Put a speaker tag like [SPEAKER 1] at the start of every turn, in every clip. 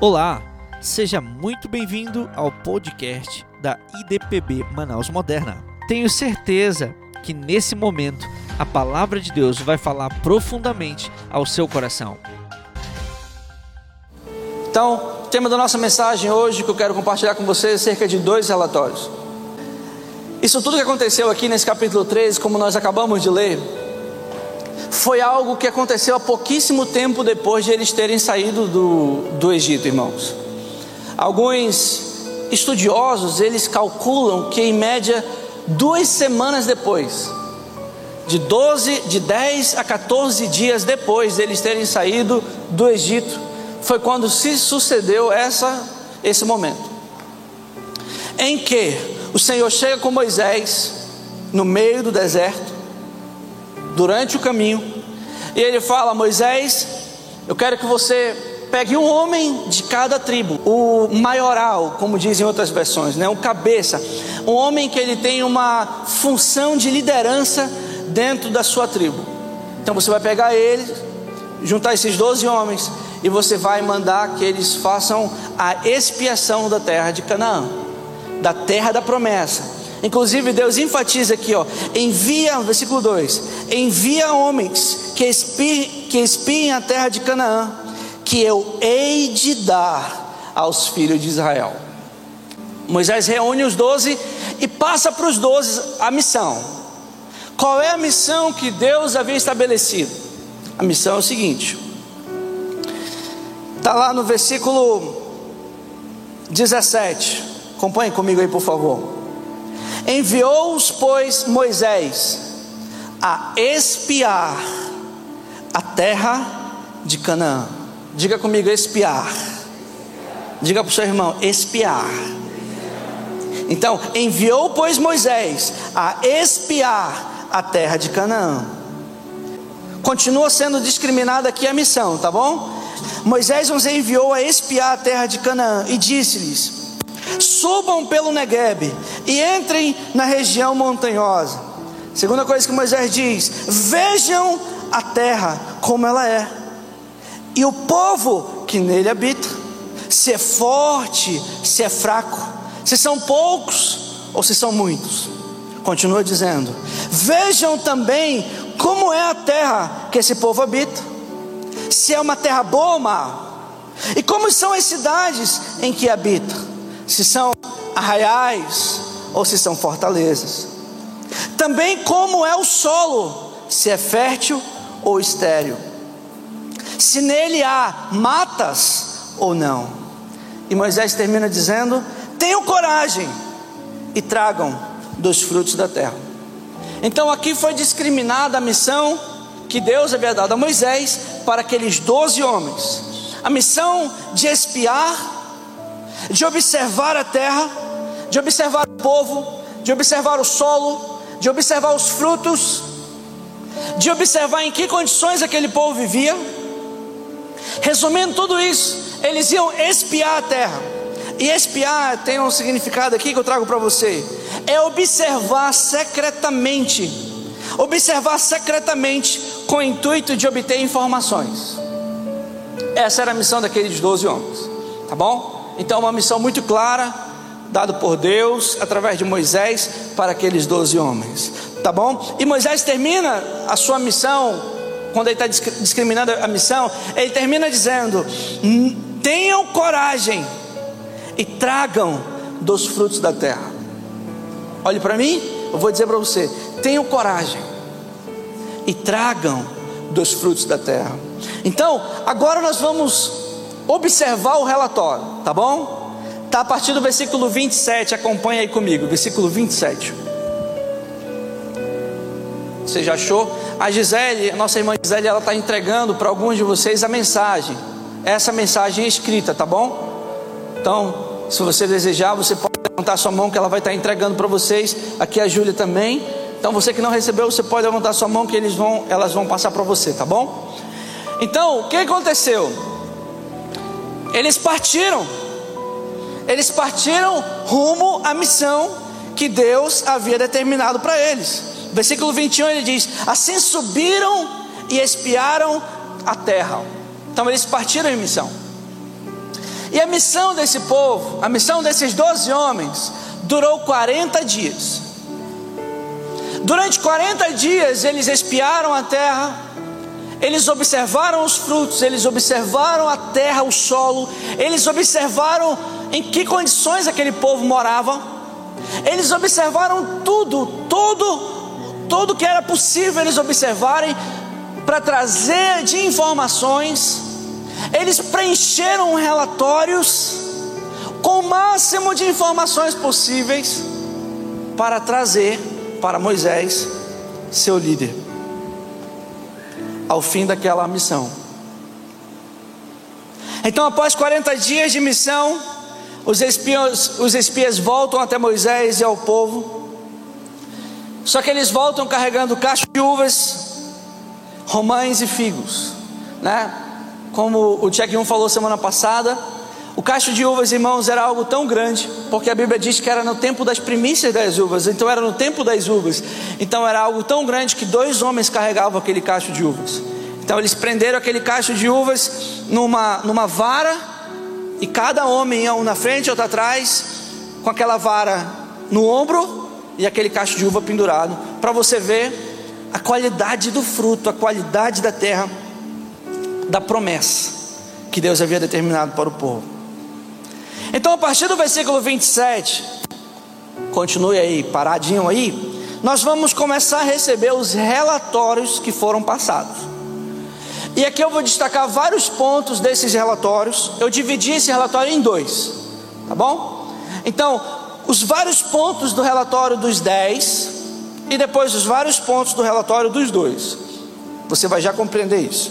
[SPEAKER 1] Olá, seja muito bem-vindo ao podcast da IDPB Manaus Moderna. Tenho certeza que nesse momento a palavra de Deus vai falar profundamente ao seu coração.
[SPEAKER 2] Então, o tema da nossa mensagem hoje que eu quero compartilhar com vocês é cerca de dois relatórios. Isso tudo que aconteceu aqui nesse capítulo 13, como nós acabamos de ler, foi algo que aconteceu há pouquíssimo tempo depois de eles terem saído do, do Egito, irmãos. Alguns estudiosos, eles calculam que em média duas semanas depois, de 12, de 10 a 14 dias depois deles terem saído do Egito, foi quando se sucedeu essa, esse momento. Em que o Senhor chega com Moisés no meio do deserto, durante o caminho, e ele fala: Moisés, eu quero que você pegue um homem de cada tribo, o maioral, como dizem outras versões, né, o cabeça, um homem que ele tem uma função de liderança dentro da sua tribo. Então você vai pegar ele, juntar esses 12 homens e você vai mandar que eles façam a expiação da terra de Canaã, da terra da promessa. Inclusive Deus enfatiza aqui, ó, envia, versículo 2: envia homens que espiem, que espiem a terra de Canaã, que eu hei de dar aos filhos de Israel. Moisés reúne os doze e passa para os doze a missão. Qual é a missão que Deus havia estabelecido? A missão é o seguinte: está lá no versículo 17. Acompanhe comigo aí, por favor. Enviou-os, pois, Moisés a espiar a terra de Canaã. Diga comigo, espiar. Diga para o seu irmão, espiar. Então, enviou, pois, Moisés a espiar a terra de Canaã. Continua sendo discriminada aqui a missão, tá bom? Moisés os enviou a espiar a terra de Canaã e disse-lhes: subam pelo Negueb e entrem na região montanhosa. Segunda coisa que Moisés diz: vejam a terra como ela é, e o povo que nele habita, se é forte, se é fraco, se são poucos ou se são muitos. Continua dizendo: vejam também como é a terra que esse povo habita, se é uma terra boa ou má, e como são as cidades em que habita se são arraiais ou se são fortalezas. Também como é o solo, se é fértil ou estéril. Se nele há matas ou não. E Moisés termina dizendo: Tenham coragem e tragam dos frutos da terra. Então aqui foi discriminada a missão que Deus havia dado a Moisés para aqueles doze homens. A missão de espiar de observar a terra, de observar o povo, de observar o solo, de observar os frutos, de observar em que condições aquele povo vivia. Resumindo tudo isso, eles iam espiar a terra. E espiar tem um significado aqui que eu trago para você: é observar secretamente. Observar secretamente com o intuito de obter informações. Essa era a missão daqueles doze homens, tá bom? Então, uma missão muito clara, dada por Deus, através de Moisés, para aqueles doze homens, tá bom? E Moisés termina a sua missão, quando ele está discriminando a missão, ele termina dizendo: tenham coragem e tragam dos frutos da terra. Olhe para mim, eu vou dizer para você: tenham coragem e tragam dos frutos da terra. Então, agora nós vamos observar o relatório, tá bom? Tá a partir do versículo 27, acompanha aí comigo, versículo 27. Você já achou? A Gisele, nossa irmã Gisele, ela está entregando para alguns de vocês a mensagem. Essa mensagem é escrita, tá bom? Então, se você desejar, você pode levantar sua mão que ela vai estar tá entregando para vocês. Aqui a Júlia também. Então, você que não recebeu, você pode levantar sua mão que eles vão, elas vão passar para você, tá bom? Então, o que aconteceu? Eles partiram. Eles partiram rumo à missão que Deus havia determinado para eles. Versículo 21 ele diz: Assim subiram e espiaram a terra. Então eles partiram em missão. E a missão desse povo, a missão desses doze homens, durou 40 dias. Durante 40 dias eles espiaram a terra, eles observaram os frutos, eles observaram a terra, o solo, eles observaram em que condições aquele povo morava, eles observaram tudo, tudo, tudo que era possível eles observarem para trazer de informações, eles preencheram relatórios com o máximo de informações possíveis para trazer para Moisés, seu líder, ao fim daquela missão. Então, após 40 dias de missão, os espias, os espias voltam até Moisés e ao povo. Só que eles voltam carregando cacho de uvas, romães e figos, né? Como o 1 falou semana passada, o cacho de uvas, irmãos, era algo tão grande, porque a Bíblia diz que era no tempo das primícias das uvas, então era no tempo das uvas. Então era algo tão grande que dois homens carregavam aquele cacho de uvas. Então eles prenderam aquele cacho de uvas numa, numa vara, e cada homem um na frente, outro atrás, com aquela vara no ombro e aquele cacho de uva pendurado, para você ver a qualidade do fruto, a qualidade da terra, da promessa que Deus havia determinado para o povo. Então, a partir do versículo 27, continue aí, paradinho aí, nós vamos começar a receber os relatórios que foram passados. E aqui eu vou destacar vários pontos desses relatórios. Eu dividi esse relatório em dois, tá bom? Então, os vários pontos do relatório dos dez e depois os vários pontos do relatório dos dois. Você vai já compreender isso.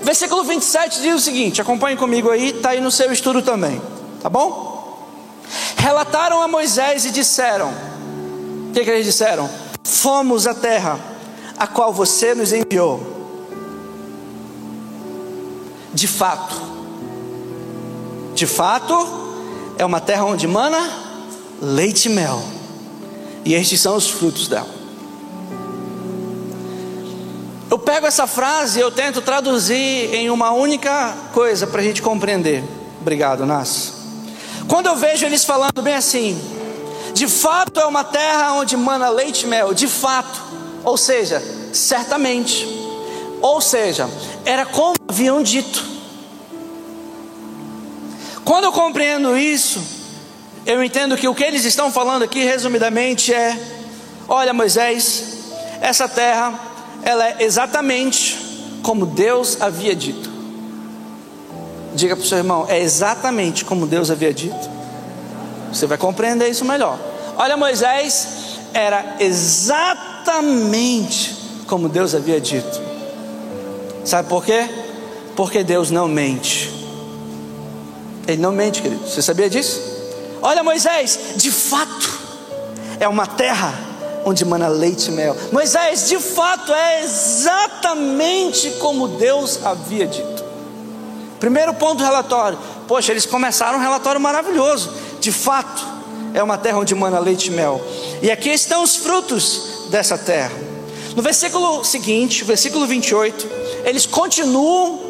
[SPEAKER 2] Versículo 27 diz o seguinte: acompanhe comigo aí, está aí no seu estudo também. Tá bom? Relataram a Moisés e disseram: O que, que eles disseram? Fomos à terra a qual você nos enviou. De fato, de fato, é uma terra onde mana leite e mel, e estes são os frutos dela. Eu pego essa frase e eu tento traduzir em uma única coisa para a gente compreender. Obrigado, Nas. Quando eu vejo eles falando bem assim, de fato é uma terra onde mana leite e mel, de fato, ou seja, certamente, ou seja, era como haviam dito. Quando eu compreendo isso, eu entendo que o que eles estão falando aqui, resumidamente, é: olha, Moisés, essa terra, ela é exatamente como Deus havia dito. Diga para o seu irmão, é exatamente como Deus havia dito. Você vai compreender isso melhor. Olha, Moisés, era exatamente como Deus havia dito. Sabe por quê? Porque Deus não mente. Ele não mente, querido. Você sabia disso? Olha, Moisés, de fato, é uma terra onde mana leite e mel. Moisés, de fato, é exatamente como Deus havia dito. Primeiro ponto do relatório. Poxa, eles começaram um relatório maravilhoso. De fato, é uma terra onde mana leite e mel. E aqui estão os frutos dessa terra. No versículo seguinte, versículo 28, eles continuam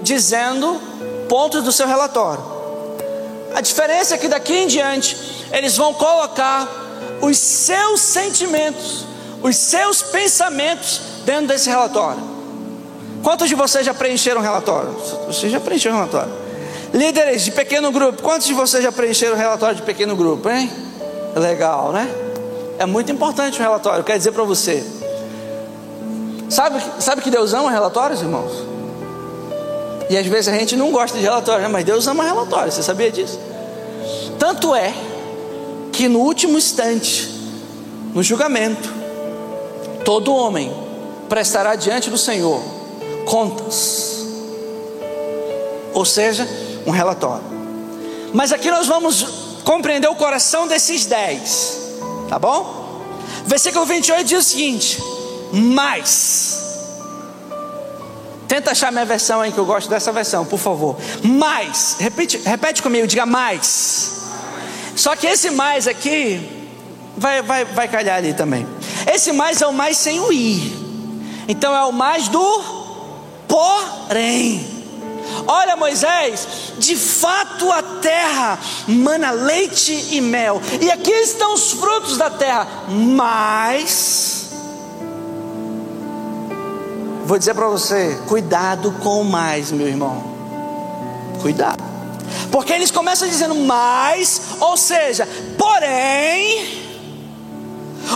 [SPEAKER 2] dizendo pontos do seu relatório. A diferença é que daqui em diante eles vão colocar os seus sentimentos, os seus pensamentos dentro desse relatório. Quantos de vocês já preencheram o relatório? Você já preencheu o relatório? Líderes de pequeno grupo, quantos de vocês já preencheram o relatório de pequeno grupo, hein? Legal, né? É muito importante o relatório, quer dizer para você. Sabe, sabe que Deus ama relatórios, irmãos? E às vezes a gente não gosta de relatórios, né? mas Deus ama relatórios, você sabia disso? Tanto é que no último instante, no julgamento, todo homem prestará diante do Senhor contas, ou seja, um relatório. Mas aqui nós vamos compreender o coração desses dez, tá bom? Versículo 28 diz o seguinte: Mas, tenta achar minha versão aí, que eu gosto dessa versão, por favor. Mais, repete, repete comigo, diga mais. Só que esse mais aqui, vai, vai, vai calhar ali também. Esse mais é o mais sem o i. Então é o mais do Porém, Olha, Moisés, de fato a terra mana leite e mel, e aqui estão os frutos da terra, mas. Vou dizer para você: cuidado com mais, meu irmão. Cuidado. Porque eles começam dizendo mais, ou seja, porém,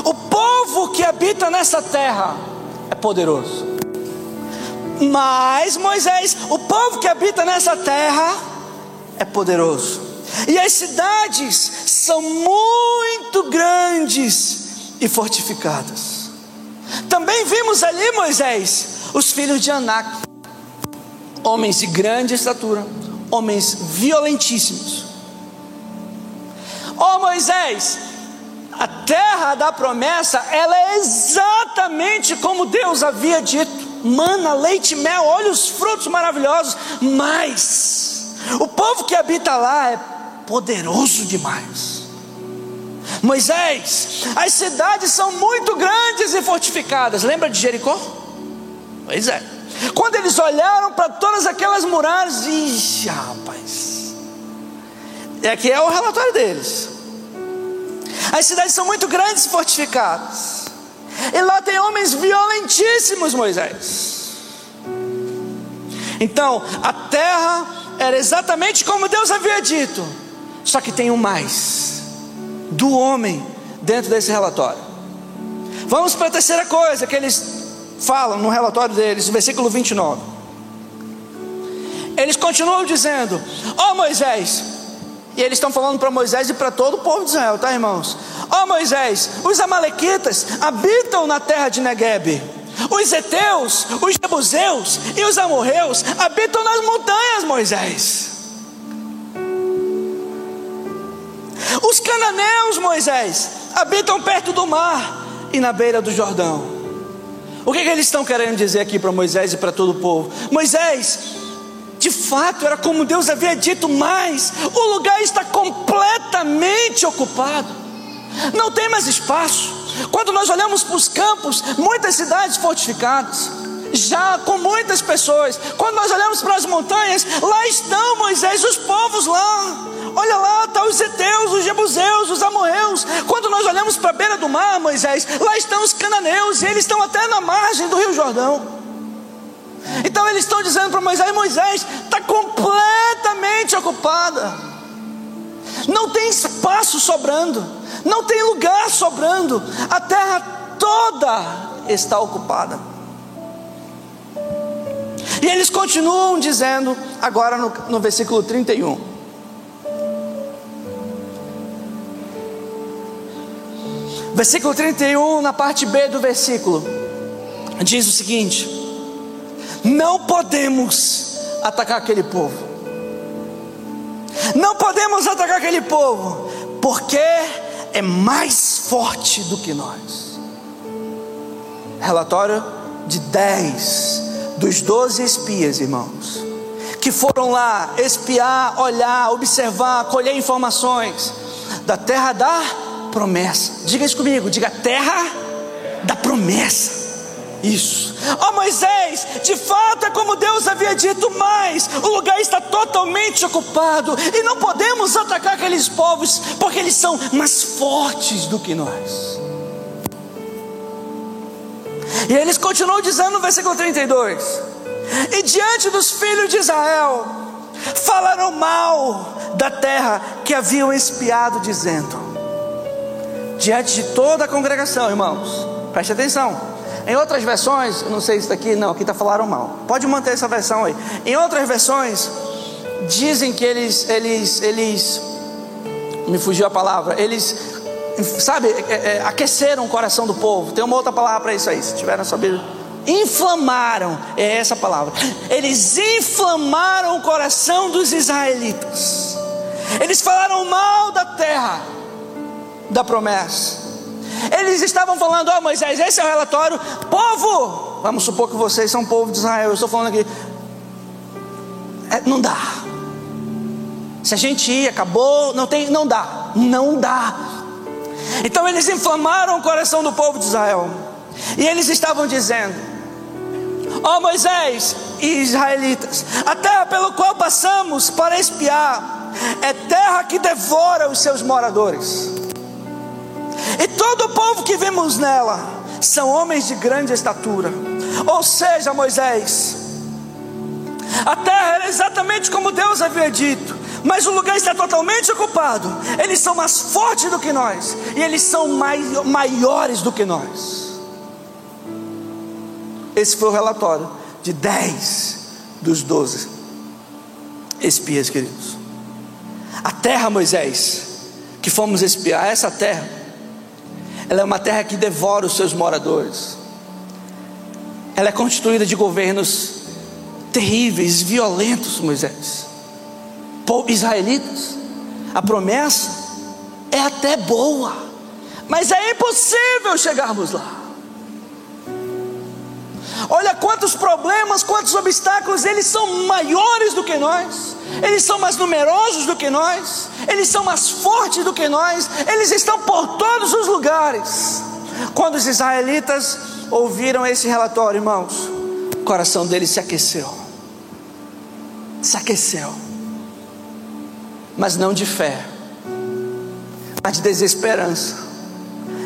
[SPEAKER 2] o povo que habita nessa terra é poderoso. Mas Moisés, o povo que habita nessa terra é poderoso. E as cidades são muito grandes e fortificadas. Também vimos ali, Moisés, os filhos de Anak, homens de grande estatura, homens violentíssimos. Ó oh, Moisés, a terra da promessa, ela é exatamente como Deus havia dito mana, leite e mel, olha os frutos maravilhosos, mas o povo que habita lá é poderoso demais. Moisés, as cidades são muito grandes e fortificadas. Lembra de Jericó? Pois é. Quando eles olharam para todas aquelas muralhas, ixi, rapaz. E aqui é o relatório deles. As cidades são muito grandes e fortificadas. E lá tem homens violentíssimos, Moisés. Então, a terra era exatamente como Deus havia dito, só que tem um mais do homem dentro desse relatório. Vamos para a terceira coisa que eles falam no relatório deles, versículo 29. Eles continuam dizendo: Ó oh, Moisés, e eles estão falando para Moisés e para todo o povo de Israel, tá, irmãos? Ó oh, Moisés, os Amalequitas habitam na terra de Negueb. Os Eteus, os Jebuseus e os Amorreus habitam nas montanhas, Moisés. Os cananeus, Moisés, habitam perto do mar e na beira do Jordão. O que, que eles estão querendo dizer aqui para Moisés e para todo o povo? Moisés, de fato era como Deus havia dito, mas o lugar está completamente ocupado não tem mais espaço. Quando nós olhamos para os campos, muitas cidades fortificadas, já com muitas pessoas. Quando nós olhamos para as montanhas, lá estão Moisés, os povos lá. Olha lá, estão tá os Eteus, os Jebuseus, os Amorreus. Quando nós olhamos para a beira do mar, Moisés, lá estão os cananeus, e eles estão até na margem do Rio Jordão. Então eles estão dizendo para Moisés: Moisés está completamente ocupada, não tem espaço sobrando não tem lugar sobrando, a terra toda está ocupada. E eles continuam dizendo, agora no, no versículo 31. Versículo 31, na parte B do versículo, diz o seguinte: Não podemos atacar aquele povo, não podemos atacar aquele povo, porque é mais forte do que nós. Relatório de 10 dos 12 espias, irmãos, que foram lá espiar, olhar, observar, colher informações da terra da promessa. Diga isso comigo, diga terra da promessa. Isso. Ó oh, Moisés, de fato é como Deus havia dito, mas o lugar está totalmente ocupado e não podemos atacar aqueles povos porque eles são mais fortes do que nós. E eles continuam dizendo no versículo 32: E diante dos filhos de Israel, falaram mal da terra que haviam espiado, dizendo, diante de toda a congregação, irmãos, preste atenção em outras versões, não sei se daqui, não, aqui está falaram mal. Pode manter essa versão aí. Em outras versões, dizem que eles, eles, eles, me fugiu a palavra, eles, sabe, é, é, aqueceram o coração do povo. Tem uma outra palavra para isso aí, se tiver na sua Bíblia. Inflamaram, é essa palavra. Eles inflamaram o coração dos israelitas. Eles falaram mal da terra, da promessa. Eles estavam falando, ó oh, Moisés, esse é o relatório, povo, vamos supor que vocês são povo de Israel, eu estou falando aqui, é, não dá. Se a gente ir, acabou, não tem, não dá, não dá. Então eles inflamaram o coração do povo de Israel. E eles estavam dizendo: Ó oh, Moisés, e israelitas. A terra pelo qual passamos para espiar é terra que devora os seus moradores. E todo o povo que vemos nela são homens de grande estatura. Ou seja, Moisés, a terra era exatamente como Deus havia dito, mas o lugar está totalmente ocupado. Eles são mais fortes do que nós, e eles são mai maiores do que nós. Esse foi o relatório de 10 dos 12 espias, queridos. A terra, Moisés, que fomos espiar, essa terra, ela é uma terra que devora os seus moradores. Ela é constituída de governos terríveis, violentos, Moisés. Israelitas, a promessa é até boa, mas é impossível chegarmos lá. Olha quantos problemas, quantos obstáculos, eles são maiores do que nós, eles são mais numerosos do que nós, eles são mais fortes do que nós, eles estão por todos os lugares. Quando os israelitas ouviram esse relatório, irmãos, o coração deles se aqueceu. Se aqueceu. Mas não de fé, mas de desesperança,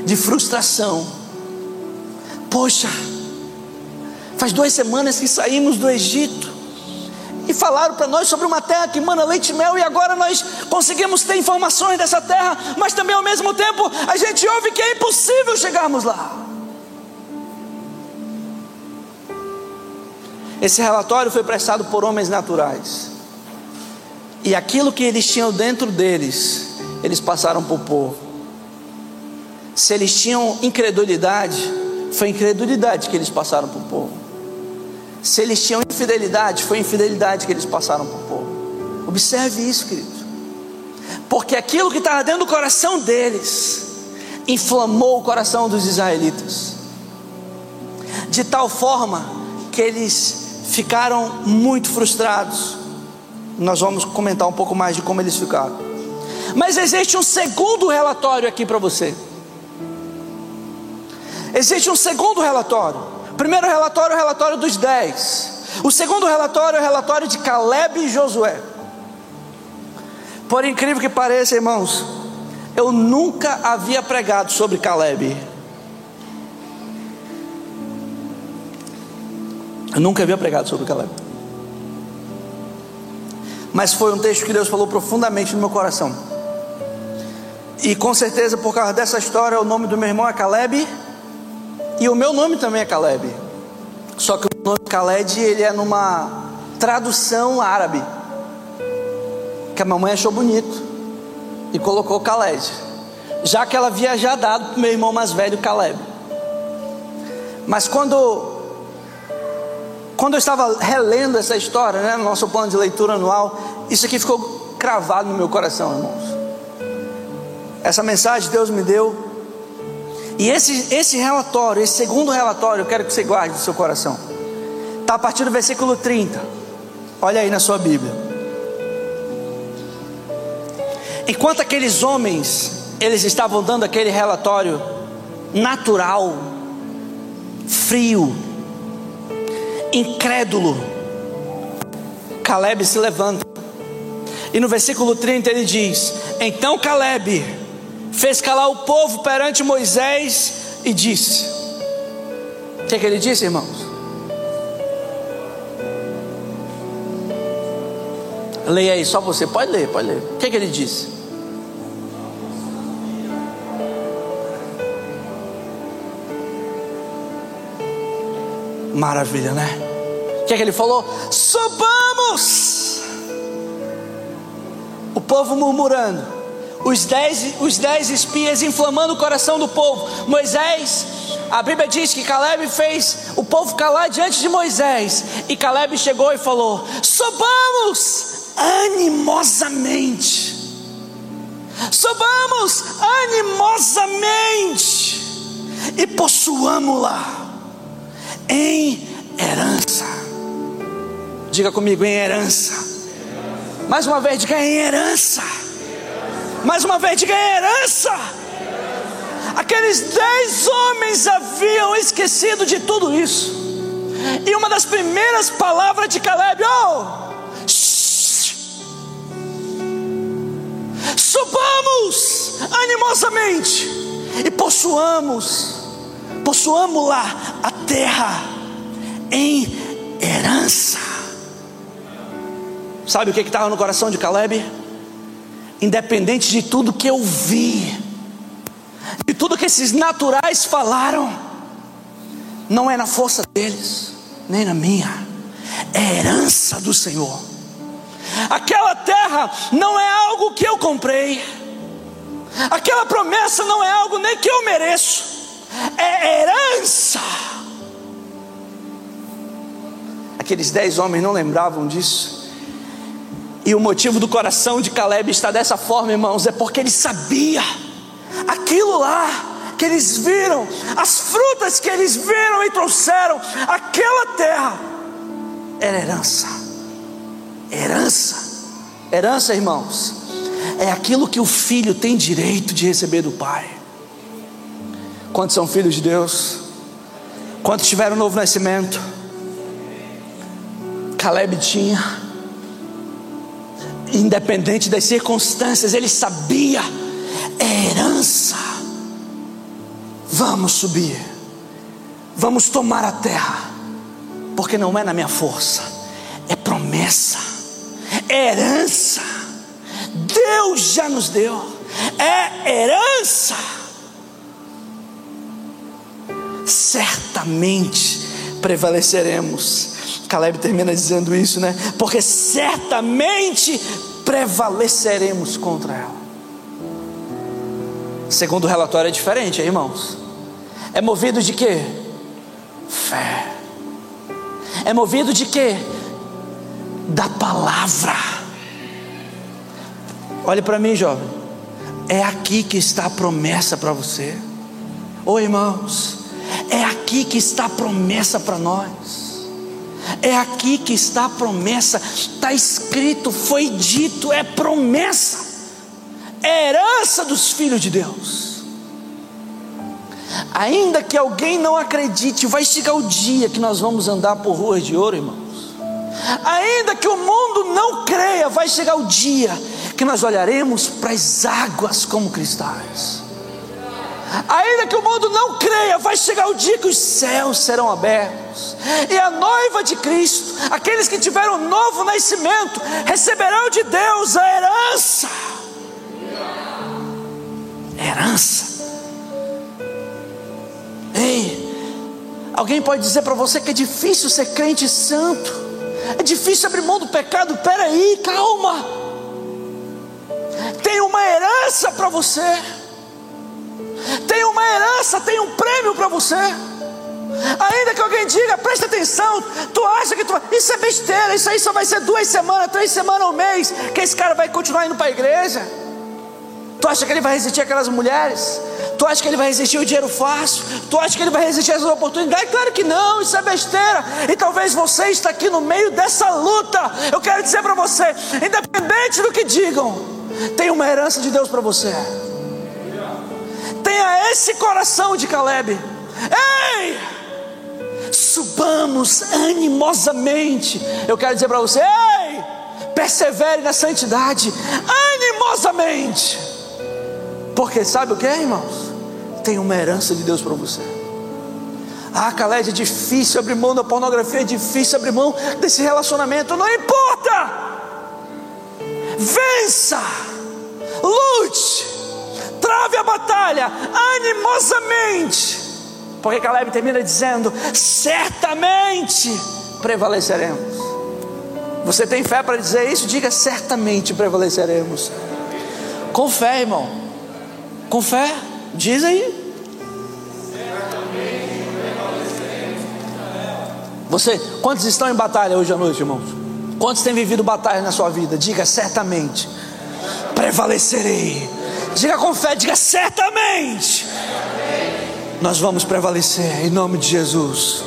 [SPEAKER 2] de frustração. Poxa, Faz duas semanas que saímos do Egito e falaram para nós sobre uma terra que manda leite e mel, e agora nós conseguimos ter informações dessa terra, mas também ao mesmo tempo a gente ouve que é impossível chegarmos lá. Esse relatório foi prestado por homens naturais, e aquilo que eles tinham dentro deles, eles passaram para o povo. Se eles tinham incredulidade, foi incredulidade que eles passaram para o povo. Se eles tinham infidelidade, foi infidelidade que eles passaram para o povo. Observe isso, querido. Porque aquilo que estava dentro do coração deles inflamou o coração dos israelitas, de tal forma que eles ficaram muito frustrados. Nós vamos comentar um pouco mais de como eles ficaram. Mas existe um segundo relatório aqui para você. Existe um segundo relatório primeiro relatório é o relatório dos dez. O segundo relatório é o relatório de Caleb e Josué. Por incrível que pareça, irmãos, eu nunca havia pregado sobre Caleb. Eu nunca havia pregado sobre Caleb. Mas foi um texto que Deus falou profundamente no meu coração. E com certeza, por causa dessa história, o nome do meu irmão é Caleb e o meu nome também é Caleb. Só que o nome Caleb ele é numa tradução árabe. Que a mamãe achou bonito e colocou Caleb. Já que ela havia já dado para o meu irmão mais velho Caleb. Mas quando quando eu estava relendo essa história, né, no nosso plano de leitura anual, isso aqui ficou cravado no meu coração, irmãos. Essa mensagem Deus me deu e esse, esse relatório, esse segundo relatório, eu quero que você guarde no seu coração. Está a partir do versículo 30. Olha aí na sua Bíblia. Enquanto aqueles homens, eles estavam dando aquele relatório natural, frio, incrédulo, Caleb se levanta. E no versículo 30 ele diz: Então Caleb fez calar o povo perante Moisés e disse: O que, é que ele disse, irmãos? Leia aí, só você, pode ler, pode ler. O que, é que ele disse? Maravilha, né? O que, é que ele falou? Subamos! O povo murmurando os dez, os dez espias inflamando o coração do povo. Moisés, a Bíblia diz que Caleb fez o povo calar diante de Moisés. E Caleb chegou e falou: Subamos animosamente. Subamos animosamente e possuamos-la em herança. Diga comigo, em herança. Mais uma vez, diga em herança mais uma vez, diga herança. Aqueles dez homens haviam esquecido de tudo isso. E uma das primeiras palavras de Caleb, oh, subamos animosamente e possuamos, possuamos lá a terra em herança. Sabe o que estava no coração de Caleb? Independente de tudo que eu vi, de tudo que esses naturais falaram, não é na força deles, nem na minha, é herança do Senhor. Aquela terra não é algo que eu comprei, aquela promessa não é algo nem que eu mereço, é herança. Aqueles dez homens não lembravam disso. E o motivo do coração de Caleb estar dessa forma, irmãos, é porque ele sabia aquilo lá que eles viram, as frutas que eles viram e trouxeram, aquela terra era herança. Herança. Herança, irmãos, é aquilo que o filho tem direito de receber do pai. Quantos são filhos de Deus? Quantos tiveram novo nascimento? Caleb tinha, independente das circunstâncias, ele sabia, é herança. Vamos subir, vamos tomar a terra, porque não é na minha força, é promessa, é herança. Deus já nos deu, é herança. Certamente prevaleceremos Caleb termina dizendo isso, né? Porque certamente prevaleceremos contra ela. Segundo o relatório é diferente, irmãos. É movido de quê? Fé. É movido de quê? Da palavra. Olhe para mim, jovem. É aqui que está a promessa para você. Ô irmãos, é aqui que está a promessa para nós. É aqui que está a promessa, está escrito, foi dito, é promessa, é herança dos filhos de Deus. Ainda que alguém não acredite, vai chegar o dia que nós vamos andar por ruas de ouro, irmãos. Ainda que o mundo não creia, vai chegar o dia que nós olharemos para as águas como cristais. Ainda que o mundo não creia, vai chegar o dia que os céus serão abertos, e a noiva de Cristo, aqueles que tiveram um novo nascimento, receberão de Deus a herança. Herança. Ei, alguém pode dizer para você que é difícil ser crente santo, é difícil abrir mão do pecado. Peraí, calma. Tem uma herança para você tem uma herança, tem um prêmio para você. Ainda que alguém diga, presta atenção, tu acha que tu, isso é besteira, isso aí só vai ser duas semanas, três semanas um mês, que esse cara vai continuar indo para a igreja. Tu acha que ele vai resistir aquelas mulheres? Tu acha que ele vai resistir o dinheiro fácil? Tu acha que ele vai resistir as oportunidades? Claro que não, isso é besteira. E talvez você está aqui no meio dessa luta. Eu quero dizer para você, independente do que digam, tem uma herança de Deus para você tenha esse coração de Caleb. Ei! Subamos animosamente. Eu quero dizer para você: ei! Persevere na santidade animosamente. Porque sabe o que, irmãos? Tem uma herança de Deus para você. Ah, Caleb, é difícil abrir mão da pornografia, é difícil abrir mão desse relacionamento. Não importa. Vença, lute, trave a batalha animosamente, porque Caleb termina dizendo: certamente prevaleceremos. Você tem fé para dizer isso? Diga certamente prevaleceremos. Com fé, irmão. Com fé. Diz aí. Você, quantos estão em batalha hoje à noite, irmãos? Quantos têm vivido batalha na sua vida? Diga certamente. Prevalecerei Diga com fé, diga certamente. Nós vamos prevalecer em nome de Jesus.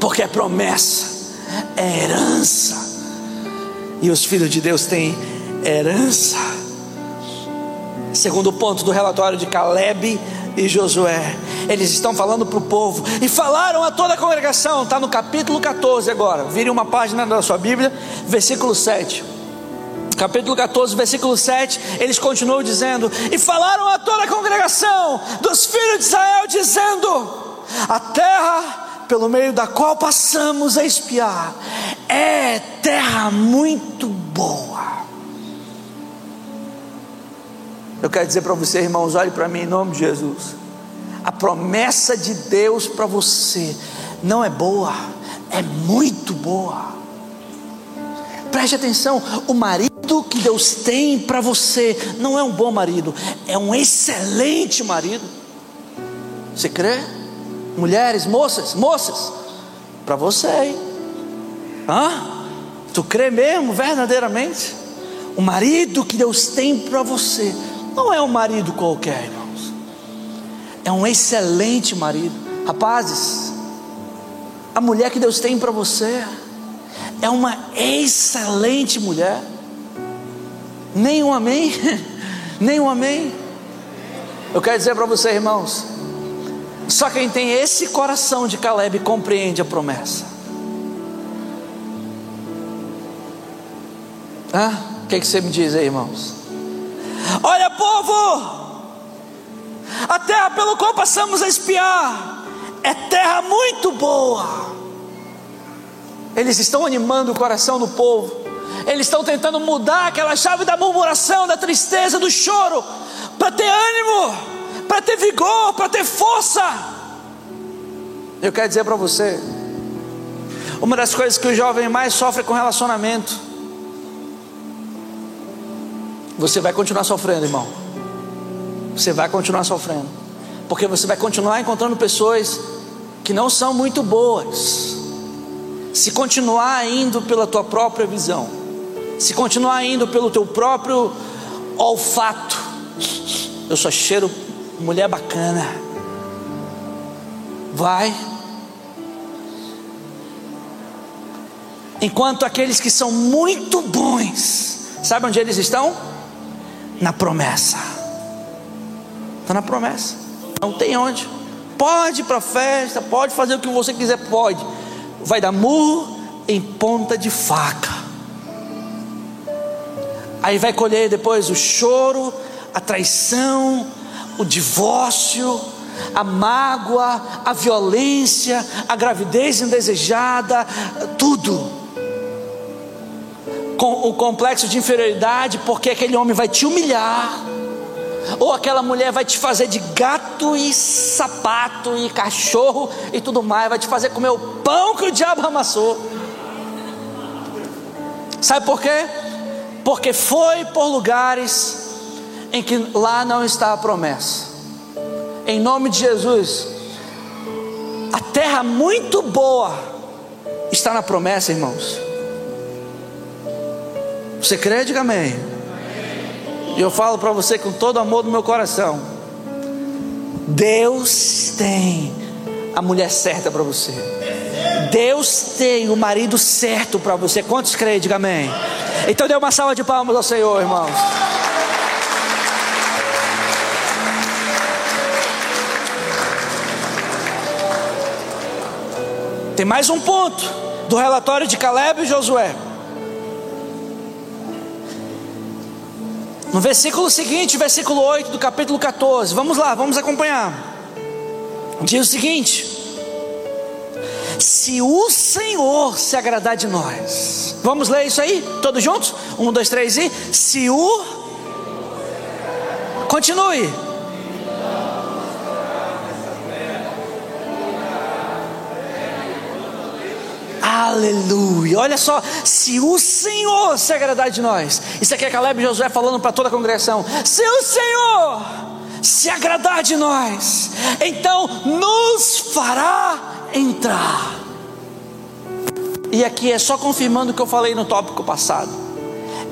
[SPEAKER 2] Porque é promessa, é herança. E os filhos de Deus têm herança. Segundo ponto do relatório de Caleb, e Josué. Eles estão falando para o povo e falaram a toda a congregação. Está no capítulo 14 agora. Vire uma página da sua Bíblia, versículo 7. Capítulo 14, versículo 7, eles continuam dizendo: E falaram a toda a congregação dos filhos de Israel, dizendo: A terra pelo meio da qual passamos a espiar é terra muito boa. Eu quero dizer para você, irmãos, olhe para mim em nome de Jesus. A promessa de Deus para você não é boa, é muito boa. Preste atenção, o marido que Deus tem para você não é um bom marido, é um excelente marido. Você crê? Mulheres, moças, moças, para você, hein? Hã? Tu crê mesmo, verdadeiramente? O marido que Deus tem para você não é um marido qualquer, irmãos. É um excelente marido. Rapazes, a mulher que Deus tem para você é uma excelente mulher. Nem um amém, nem um amém. Eu quero dizer para você, irmãos, só quem tem esse coração de Caleb compreende a promessa. Ah, o que, que você me diz aí, irmãos? Olha, povo, a terra pelo qual passamos a espiar é terra muito boa. Eles estão animando o coração do povo, eles estão tentando mudar aquela chave da murmuração, da tristeza, do choro, para ter ânimo, para ter vigor, para ter força. Eu quero dizer para você, uma das coisas que o jovem mais sofre com relacionamento você vai continuar sofrendo, irmão. Você vai continuar sofrendo. Porque você vai continuar encontrando pessoas que não são muito boas. Se continuar indo pela tua própria visão, se continuar indo pelo teu próprio olfato, eu só cheiro mulher bacana. Vai. Enquanto aqueles que são muito bons, sabe onde eles estão? na promessa. Está na promessa. Não tem onde. Pode ir para a festa, pode fazer o que você quiser, pode. Vai dar murro em ponta de faca. Aí vai colher depois o choro, a traição, o divórcio, a mágoa, a violência, a gravidez indesejada, tudo com o complexo de inferioridade, porque aquele homem vai te humilhar, ou aquela mulher vai te fazer de gato e sapato e cachorro e tudo mais, vai te fazer comer o pão que o diabo amassou. Sabe por quê? Porque foi por lugares em que lá não está a promessa. Em nome de Jesus, a terra muito boa está na promessa, irmãos. Você crê? Diga amém. E eu falo para você com todo o amor do meu coração: Deus tem a mulher certa para você. Deus tem o marido certo para você. Quantos creem? Diga amém. Então dê uma salva de palmas ao Senhor, irmãos. Tem mais um ponto do relatório de Caleb e Josué. No versículo seguinte, versículo 8 do capítulo 14, vamos lá, vamos acompanhar. Diz o seguinte: Se o Senhor se agradar de nós, vamos ler isso aí, todos juntos? Um, dois, três e. Se o. Continue. Aleluia. Olha só, se o Senhor se agradar de nós, isso aqui é Caleb e Josué falando para toda a congregação: se o Senhor se agradar de nós, então nos fará entrar. E aqui é só confirmando o que eu falei no tópico passado.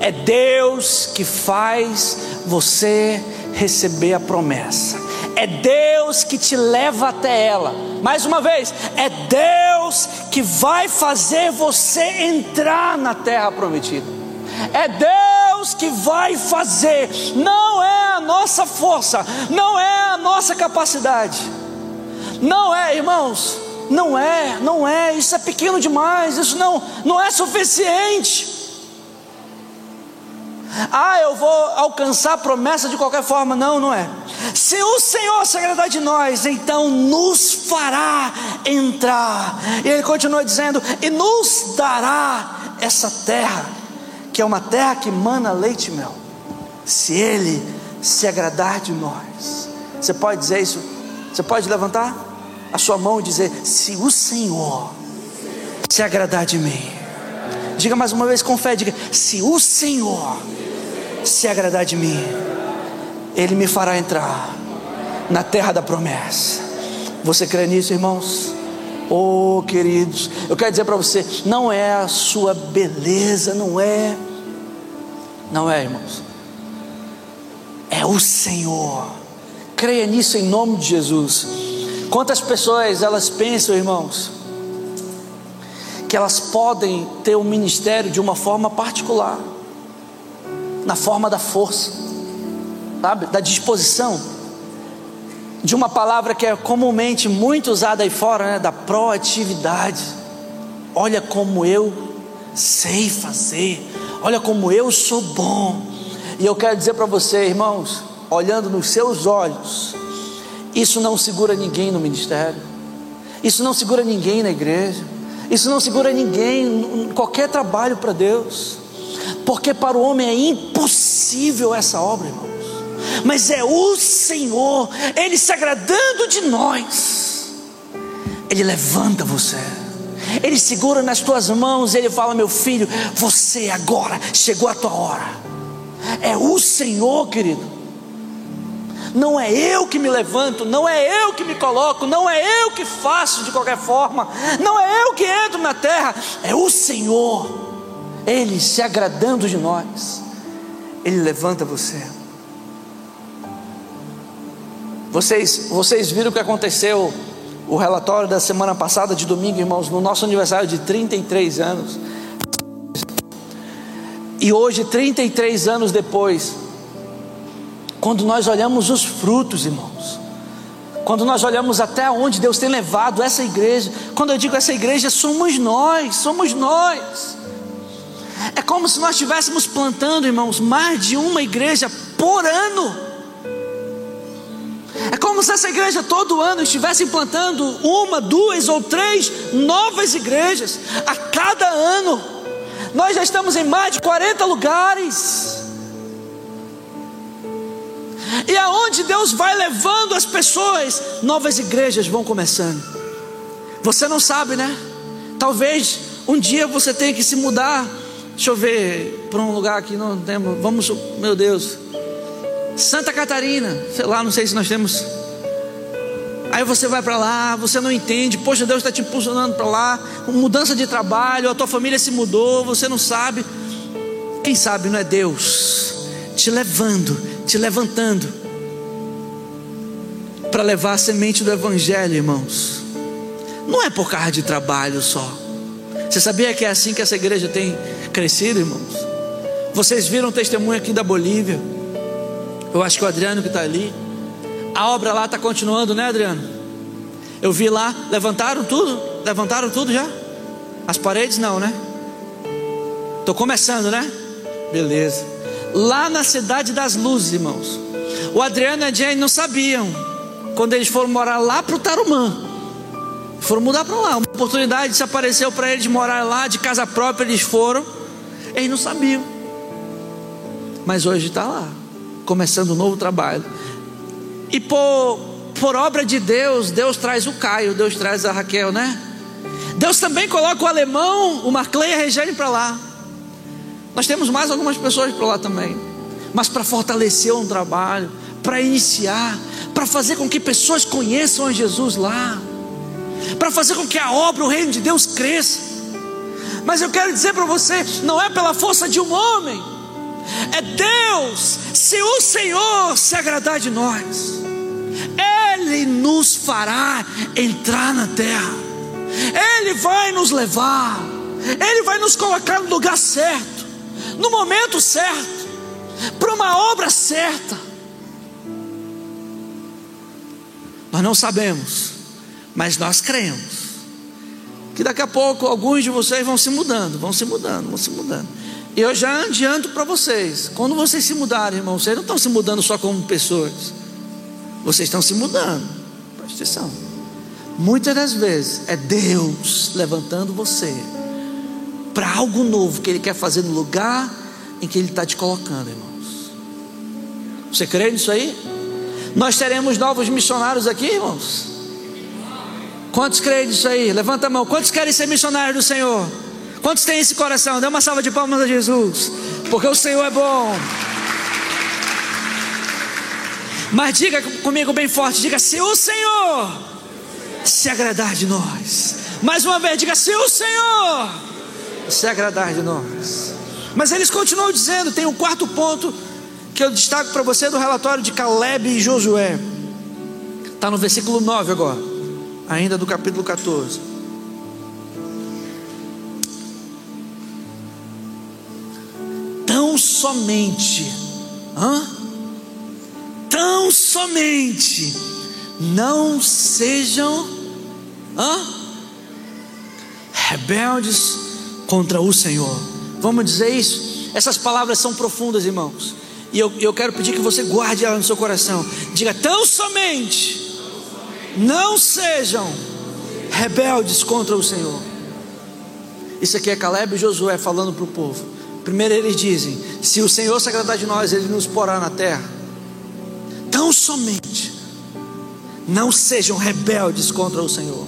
[SPEAKER 2] É Deus que faz você receber a promessa. É Deus que te leva até ela. Mais uma vez, é Deus que vai fazer você entrar na terra prometida. É Deus que vai fazer, não é a nossa força, não é a nossa capacidade. Não é, irmãos, não é, não é, isso é pequeno demais, isso não, não é suficiente. Ah, eu vou alcançar a promessa de qualquer forma. Não, não é. Se o Senhor se agradar de nós, então nos fará entrar. E ele continua dizendo: e nos dará essa terra, que é uma terra que mana leite e mel. Se ele se agradar de nós, você pode dizer isso? Você pode levantar a sua mão e dizer: se o Senhor se agradar de mim. Diga mais uma vez com fé, diga: se o Senhor se agradar de mim, Ele me fará entrar na terra da promessa. Você crê nisso, irmãos? Oh, queridos, eu quero dizer para você: não é a sua beleza, não é, não é, irmãos, é o Senhor. Creia nisso em nome de Jesus. Quantas pessoas elas pensam, irmãos, que elas podem ter um ministério de uma forma particular? na forma da força, sabe? Da disposição. De uma palavra que é comumente muito usada aí fora, né? Da proatividade. Olha como eu sei fazer. Olha como eu sou bom. E eu quero dizer para você, irmãos, olhando nos seus olhos, isso não segura ninguém no ministério. Isso não segura ninguém na igreja. Isso não segura ninguém em qualquer trabalho para Deus porque para o homem é impossível essa obra, irmãos. Mas é o Senhor, Ele se agradando de nós, Ele levanta você. Ele segura nas tuas mãos, ele fala: Meu filho, você agora chegou a tua hora. É o Senhor, querido. Não é eu que me levanto, não é eu que me coloco, não é eu que faço de qualquer forma, não é eu que entro na terra, é o Senhor. Ele se agradando de nós, Ele levanta você. Vocês, vocês viram o que aconteceu, o relatório da semana passada, de domingo, irmãos, no nosso aniversário de 33 anos. E hoje, 33 anos depois, quando nós olhamos os frutos, irmãos, quando nós olhamos até onde Deus tem levado essa igreja, quando eu digo essa igreja, somos nós, somos nós. É como se nós estivéssemos plantando, irmãos, mais de uma igreja por ano. É como se essa igreja todo ano estivesse implantando uma, duas ou três novas igrejas a cada ano. Nós já estamos em mais de 40 lugares. E aonde Deus vai levando as pessoas, novas igrejas vão começando. Você não sabe, né? Talvez um dia você tenha que se mudar Deixa eu ver para um lugar que não temos. Vamos, meu Deus. Santa Catarina, sei lá, não sei se nós temos. Aí você vai para lá, você não entende, poxa, Deus está te impulsionando para lá, mudança de trabalho, a tua família se mudou, você não sabe. Quem sabe não é Deus te levando, te levantando para levar a semente do Evangelho, irmãos. Não é por causa de trabalho só. Você sabia que é assim que essa igreja tem crescido, irmãos. Vocês viram o testemunho aqui da Bolívia. Eu acho que o Adriano que está ali. A obra lá está continuando, né, Adriano? Eu vi lá, levantaram tudo? Levantaram tudo já? As paredes não, né? Estou começando, né? Beleza. Lá na cidade das luzes, irmãos. O Adriano e a Jane não sabiam. Quando eles foram morar lá para o Tarumã. Foram mudar para lá. Uma oportunidade se apareceu para eles morar lá, de casa própria, eles foram. Eles não sabiam. Mas hoje está lá, começando um novo trabalho. E por, por obra de Deus, Deus traz o Caio, Deus traz a Raquel, né? Deus também coloca o alemão, o Marclay e a Regiane para lá. Nós temos mais algumas pessoas para lá também. Mas para fortalecer um trabalho, para iniciar, para fazer com que pessoas conheçam a Jesus lá, para fazer com que a obra, o reino de Deus cresça. Mas eu quero dizer para você: não é pela força de um homem, é Deus. Se o Senhor se agradar de nós, Ele nos fará entrar na terra, Ele vai nos levar, Ele vai nos colocar no lugar certo, no momento certo, para uma obra certa. Nós não sabemos, mas nós cremos. Que daqui a pouco alguns de vocês vão se mudando, vão se mudando, vão se mudando. Eu já adianto para vocês: quando vocês se mudarem, irmãos, vocês não estão se mudando só como pessoas, vocês estão se mudando. Preste atenção. Muitas das vezes é Deus levantando você para algo novo que Ele quer fazer no lugar em que Ele está te colocando, irmãos. Você crê nisso aí? Nós teremos novos missionários aqui, irmãos? Quantos creem nisso aí? Levanta a mão. Quantos querem ser missionários do Senhor? Quantos têm esse coração? Dê uma salva de palmas a Jesus, porque o Senhor é bom. Mas diga comigo bem forte: diga, se o Senhor se agradar de nós. Mais uma vez, diga, se o Senhor se agradar de nós. Mas eles continuam dizendo: tem um quarto ponto que eu destaco para você do relatório de Caleb e Josué. Está no versículo 9 agora, ainda do capítulo 14. Somente, hã? Tão somente, não sejam hã? rebeldes contra o Senhor. Vamos dizer isso? Essas palavras são profundas, irmãos. E eu, eu quero pedir que você guarde ela no seu coração. Diga: tão somente não sejam rebeldes contra o Senhor. Isso aqui é Caleb e Josué falando para o povo. Primeiro eles dizem: se o Senhor se agradar de nós, ele nos porá na terra. Tão somente não sejam rebeldes contra o Senhor.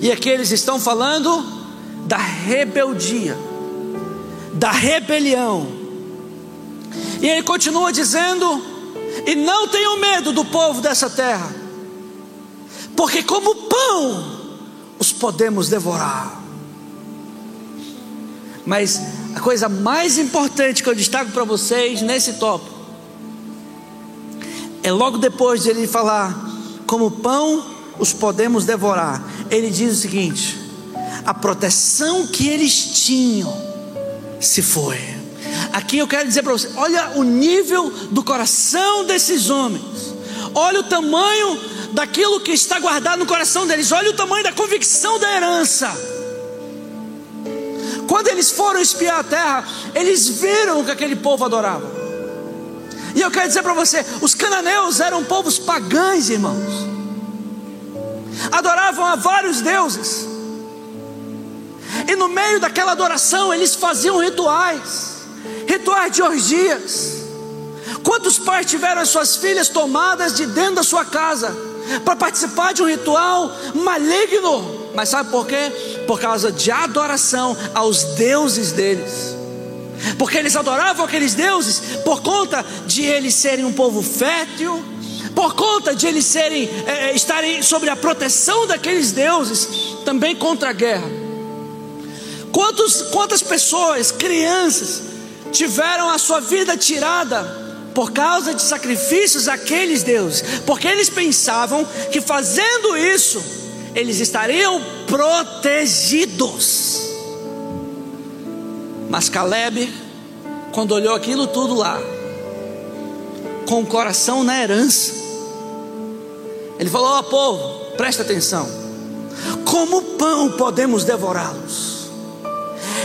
[SPEAKER 2] E aqui eles estão falando da rebeldia, da rebelião e ele continua dizendo: E não tenham medo do povo dessa terra, porque como pão os podemos devorar. Mas a coisa mais importante que eu destaco para vocês nesse tópico é logo depois de ele falar: Como pão os podemos devorar. Ele diz o seguinte: a proteção que eles tinham se foi. Aqui eu quero dizer para você: olha o nível do coração desses homens, olha o tamanho daquilo que está guardado no coração deles, olha o tamanho da convicção da herança. Quando eles foram espiar a terra, eles viram o que aquele povo adorava. E eu quero dizer para você: os cananeus eram povos pagãos, irmãos, adoravam a vários deuses, e no meio daquela adoração eles faziam rituais rituais de orgias. Quantos pais tiveram as suas filhas tomadas de dentro da sua casa para participar de um ritual maligno? Mas sabe por quê? Por causa de adoração aos deuses deles. Porque eles adoravam aqueles deuses por conta de eles serem um povo fértil, por conta de eles serem é, estarem sobre a proteção daqueles deuses, também contra a guerra. Quantos, quantas pessoas, crianças, tiveram a sua vida tirada por causa de sacrifícios àqueles deuses, porque eles pensavam que fazendo isso eles estariam protegidos. Mas Caleb, quando olhou aquilo tudo lá, com o coração na herança, ele falou: Ó oh, povo, presta atenção, como pão podemos devorá-los?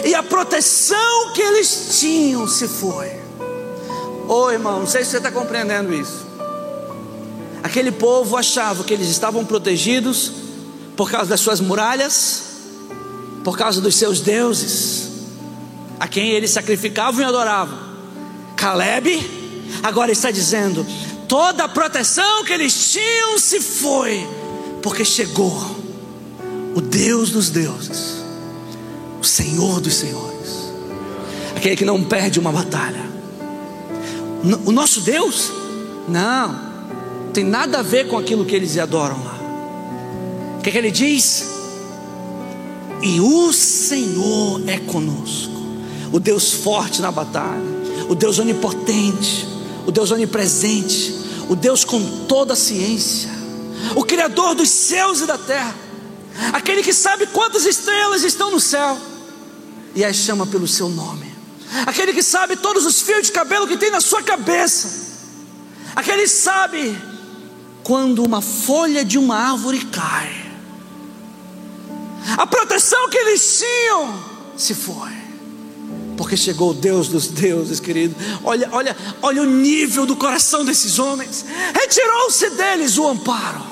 [SPEAKER 2] e a proteção que eles tinham se foi. Ô oh, irmão, não sei se você está compreendendo isso. Aquele povo achava que eles estavam protegidos por causa das suas muralhas, por causa dos seus deuses, a quem eles sacrificavam e adoravam. Caleb agora está dizendo: toda a proteção que eles tinham se foi, porque chegou o Deus dos deuses o Senhor dos Senhores, aquele que não perde uma batalha. O nosso Deus, não, tem nada a ver com aquilo que eles adoram lá. O que, que ele diz? E o Senhor é conosco, o Deus forte na batalha, o Deus onipotente, o Deus onipresente, o Deus com toda a ciência, o Criador dos céus e da terra, aquele que sabe quantas estrelas estão no céu e as chama pelo seu nome. Aquele que sabe todos os fios de cabelo que tem na sua cabeça. Aquele que sabe quando uma folha de uma árvore cai. A proteção que eles tinham se foi. Porque chegou o Deus dos deuses, querido. Olha, olha, olha o nível do coração desses homens. Retirou-se deles o amparo.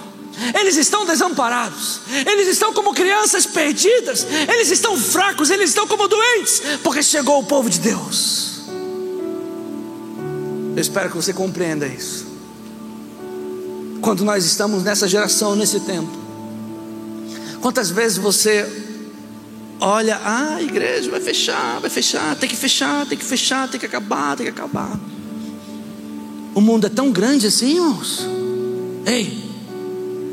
[SPEAKER 2] Eles estão desamparados, eles estão como crianças perdidas, eles estão fracos, eles estão como doentes, porque chegou o povo de Deus. Eu espero que você compreenda isso. Quando nós estamos nessa geração, nesse tempo, quantas vezes você olha, ah, a igreja vai fechar, vai fechar, tem que fechar, tem que fechar, tem que acabar, tem que acabar. O mundo é tão grande assim, irmãos. Ei,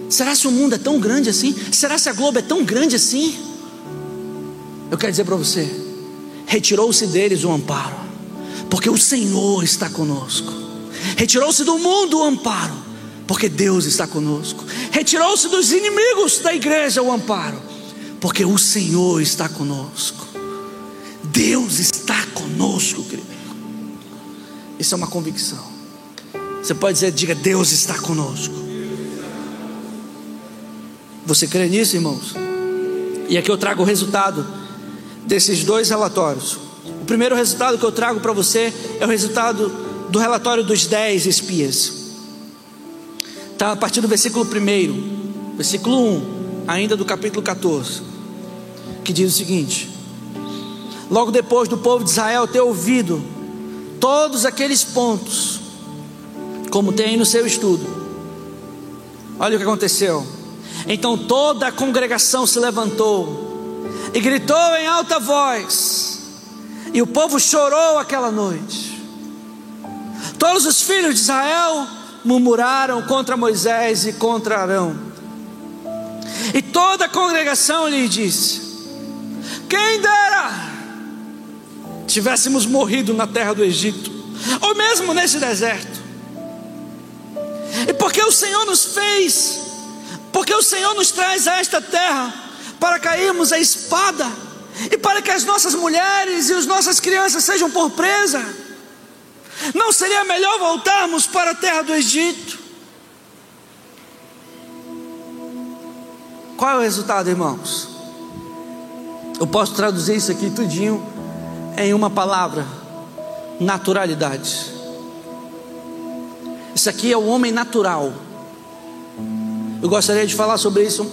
[SPEAKER 2] será se o mundo é tão grande assim? Será se a Globo é tão grande assim? Eu quero dizer para você: retirou-se deles o amparo, porque o Senhor está conosco. Retirou-se do mundo o amparo, porque Deus está conosco. Retirou-se dos inimigos da igreja o amparo, porque o Senhor está conosco. Deus está conosco, querido. Isso é uma convicção. Você pode dizer, diga, Deus está conosco. Você crê nisso, irmãos? E aqui eu trago o resultado desses dois relatórios. O primeiro resultado que eu trago para você é o resultado do relatório dos dez espias. Está a partir do versículo 1, versículo 1, ainda do capítulo 14, que diz o seguinte: Logo depois do povo de Israel ter ouvido todos aqueles pontos, como tem aí no seu estudo, olha o que aconteceu. Então toda a congregação se levantou e gritou em alta voz, e o povo chorou aquela noite. Todos os filhos de Israel murmuraram contra Moisés e contra Arão. E toda a congregação lhe disse: Quem dera tivéssemos morrido na terra do Egito, ou mesmo nesse deserto. E porque o Senhor nos fez porque o Senhor nos traz a esta terra para cairmos a espada e para que as nossas mulheres e as nossas crianças sejam por presa. Não seria melhor voltarmos para a terra do Egito? Qual é o resultado, irmãos? Eu posso traduzir isso aqui tudinho em uma palavra: naturalidade. Isso aqui é o homem natural eu gostaria de falar sobre isso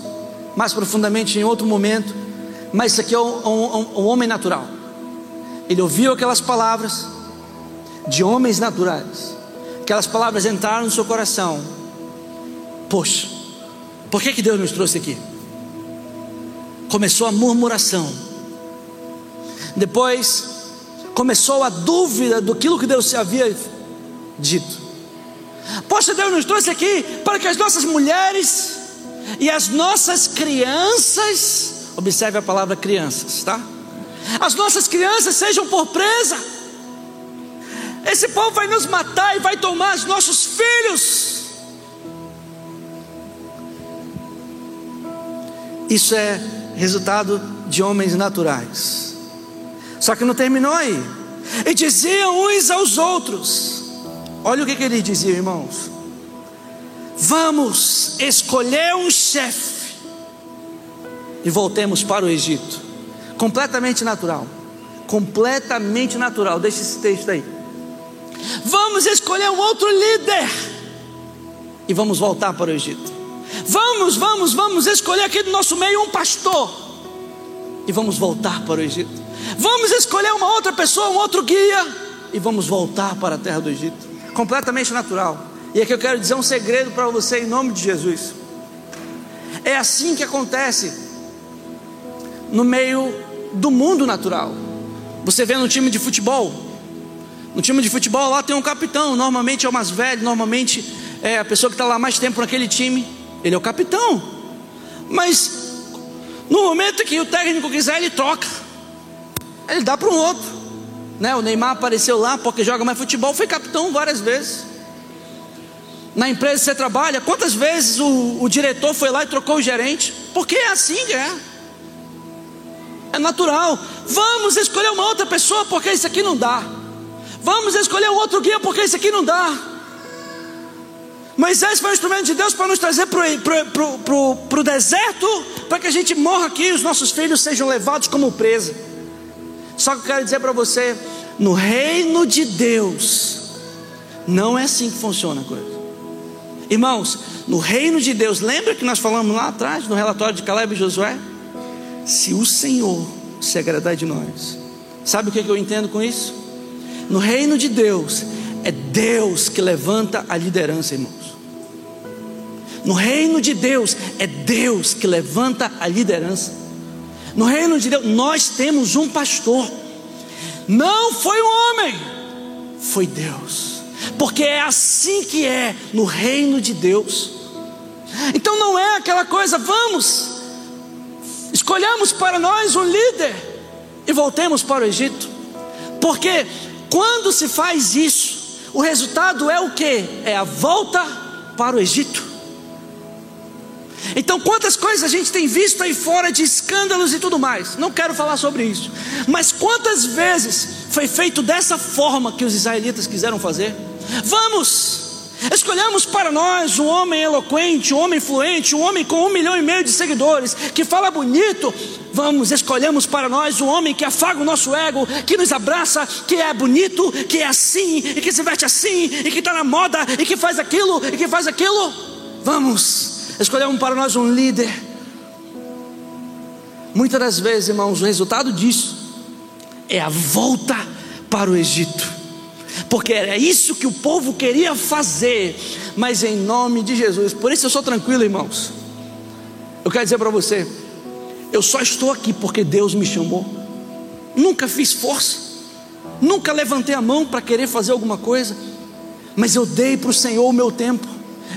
[SPEAKER 2] mais profundamente em outro momento, mas isso aqui é um homem natural. Ele ouviu aquelas palavras de homens naturais, aquelas palavras entraram no seu coração. Poxa, por que, que Deus nos trouxe aqui? Começou a murmuração, depois começou a dúvida do que Deus havia dito. Poxa, Deus nos trouxe aqui para que as nossas mulheres e as nossas crianças, observe a palavra crianças, tá? As nossas crianças sejam por presa. Esse povo vai nos matar e vai tomar os nossos filhos. Isso é resultado de homens naturais. Só que não terminou aí. E diziam uns aos outros: Olha o que, que ele dizia, irmãos. Vamos escolher um chefe e voltemos para o Egito. Completamente natural. Completamente natural. Deixa esse texto aí. Vamos escolher um outro líder e vamos voltar para o Egito. Vamos, vamos, vamos escolher aqui do nosso meio um pastor e vamos voltar para o Egito. Vamos escolher uma outra pessoa, um outro guia e vamos voltar para a terra do Egito completamente natural. E aqui eu quero dizer um segredo para você em nome de Jesus. É assim que acontece no meio do mundo natural. Você vê no time de futebol. No time de futebol lá tem um capitão, normalmente é o mais velho, normalmente é a pessoa que está lá mais tempo naquele time, ele é o capitão. Mas no momento que o técnico quiser, ele troca. Ele dá para um outro. Né? O Neymar apareceu lá porque joga mais futebol, foi capitão várias vezes. Na empresa que você trabalha, quantas vezes o, o diretor foi lá e trocou o gerente? Porque é assim é. É natural. Vamos escolher uma outra pessoa porque isso aqui não dá. Vamos escolher outro guia porque isso aqui não dá. Moisés foi um instrumento de Deus para nos trazer para o deserto, para que a gente morra aqui e os nossos filhos sejam levados como presa. Só que eu quero dizer para você: no reino de Deus, não é assim que funciona a coisa. Irmãos, no reino de Deus, lembra que nós falamos lá atrás, no relatório de Caleb e Josué? Se o Senhor se agradar de nós, sabe o que eu entendo com isso? No reino de Deus, é Deus que levanta a liderança, irmãos. No reino de Deus, é Deus que levanta a liderança. No reino de Deus, nós temos um pastor. Não foi um homem, foi Deus. Porque é assim que é no reino de Deus. Então não é aquela coisa, vamos, escolhamos para nós um líder e voltemos para o Egito. Porque quando se faz isso, o resultado é o que? É a volta para o Egito. Então, quantas coisas a gente tem visto aí fora de escândalos e tudo mais? Não quero falar sobre isso, mas quantas vezes foi feito dessa forma que os israelitas quiseram fazer? Vamos, escolhemos para nós um homem eloquente, um homem fluente, um homem com um milhão e meio de seguidores, que fala bonito. Vamos, escolhemos para nós um homem que afaga o nosso ego, que nos abraça, que é bonito, que é assim, e que se veste assim, e que está na moda, e que faz aquilo, e que faz aquilo. Vamos, escolhemos para nós um líder. Muitas das vezes, irmãos, o resultado disso é a volta para o Egito, porque era isso que o povo queria fazer, mas em nome de Jesus, por isso eu sou tranquilo, irmãos. Eu quero dizer para você, eu só estou aqui porque Deus me chamou, nunca fiz força, nunca levantei a mão para querer fazer alguma coisa, mas eu dei para o Senhor o meu tempo,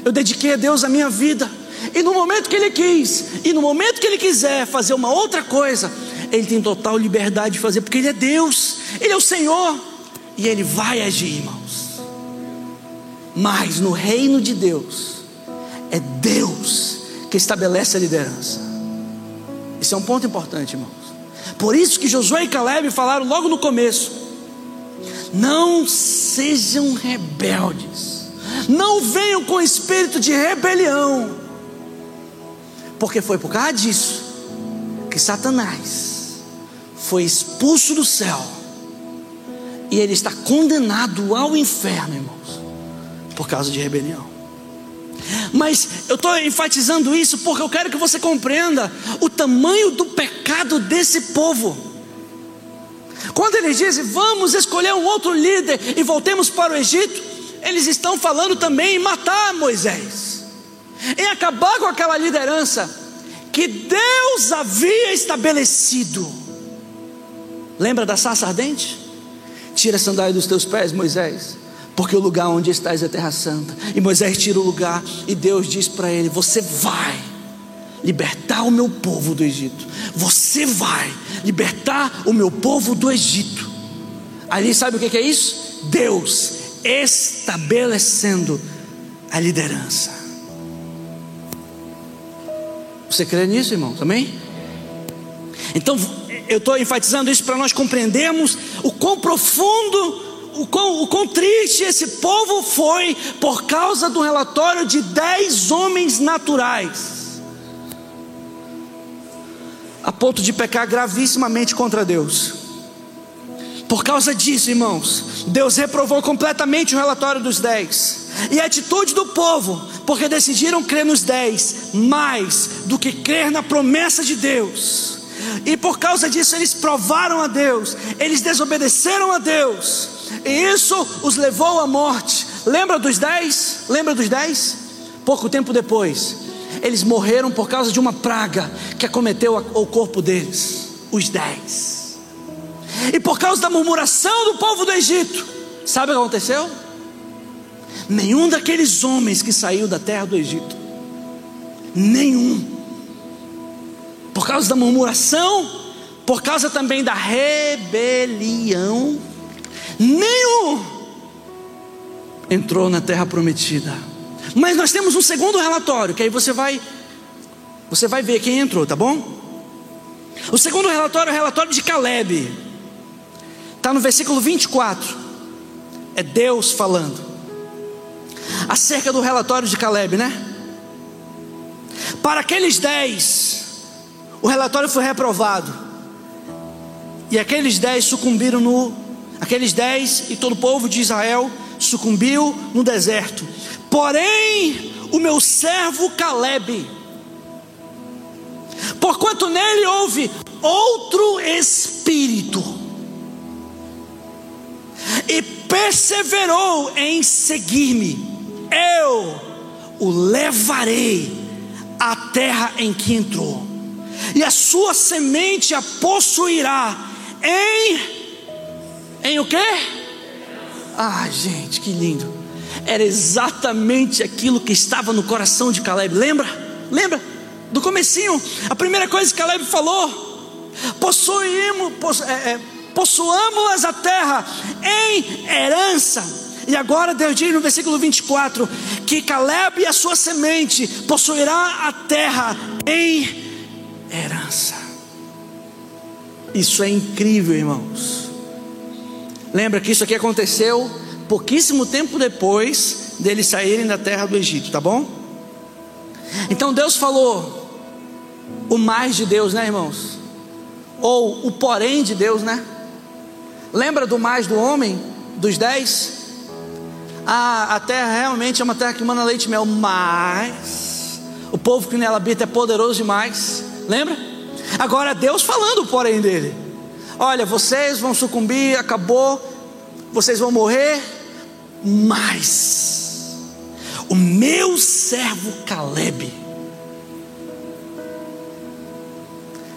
[SPEAKER 2] eu dediquei a Deus a minha vida. E no momento que ele quis, e no momento que ele quiser fazer uma outra coisa, ele tem total liberdade de fazer, porque ele é Deus, ele é o Senhor, e ele vai agir, irmãos. Mas no reino de Deus, é Deus que estabelece a liderança. Isso é um ponto importante, irmãos. Por isso que Josué e Caleb falaram logo no começo: não sejam rebeldes, não venham com espírito de rebelião porque foi por causa disso que Satanás foi expulso do céu e ele está condenado ao inferno, irmãos, por causa de rebelião. Mas eu estou enfatizando isso porque eu quero que você compreenda o tamanho do pecado desse povo. Quando eles dizem, vamos escolher um outro líder e voltemos para o Egito, eles estão falando também em matar Moisés em acabar com aquela liderança que Deus havia estabelecido. Lembra da sarça ardente? Tira a sandália dos teus pés, Moisés, porque o lugar onde estás é terra santa. E Moisés tira o lugar e Deus diz para ele: Você vai libertar o meu povo do Egito. Você vai libertar o meu povo do Egito. Ali sabe o que é isso? Deus estabelecendo a liderança. Você crê nisso, irmão? Também? Então, eu estou enfatizando isso para nós compreendermos o quão profundo, o quão, o quão triste esse povo foi por causa do relatório de dez homens naturais, a ponto de pecar gravissimamente contra Deus. Por causa disso, irmãos, Deus reprovou completamente o relatório dos dez. E a atitude do povo, porque decidiram crer nos dez, mais do que crer na promessa de Deus. E por causa disso eles provaram a Deus, eles desobedeceram a Deus, e isso os levou à morte. Lembra dos dez? Lembra dos dez? Pouco tempo depois, eles morreram por causa de uma praga que acometeu o corpo deles, os dez. E por causa da murmuração do povo do Egito, sabe o que aconteceu? Nenhum daqueles homens que saiu da terra do Egito, nenhum, por causa da murmuração, por causa também da rebelião, nenhum entrou na terra prometida. Mas nós temos um segundo relatório, que aí você vai você vai ver quem entrou, tá bom? O segundo relatório é o relatório de Caleb. Está no versículo 24. É Deus falando. acerca do relatório de Caleb, né? Para aqueles dez, o relatório foi reprovado. E aqueles dez sucumbiram no. Aqueles dez e todo o povo de Israel sucumbiu no deserto. Porém, o meu servo Caleb, porquanto nele houve outro espírito, e perseverou em seguir-me, eu o levarei à terra em que entrou, e a sua semente a possuirá em em o quê? Ah, gente, que lindo. Era exatamente aquilo que estava no coração de Caleb. Lembra? Lembra? Do comecinho, a primeira coisa que Caleb falou: possuímos, possu, é, é, possuamos a terra em herança. E agora Deus diz no versículo 24: que Caleb e a sua semente possuirá a terra em herança. Isso é incrível, irmãos. Lembra que isso aqui aconteceu pouquíssimo tempo depois deles saírem da terra do Egito, tá bom? Então Deus falou o mais de Deus, né, irmãos? Ou o porém de Deus, né? Lembra do mais do homem, dos dez? Ah, a terra realmente é uma terra que manda leite e mel, mas o povo que nela habita é poderoso demais. Lembra? Agora Deus falando porém dele. Olha, vocês vão sucumbir, acabou, vocês vão morrer, mas o meu servo Caleb.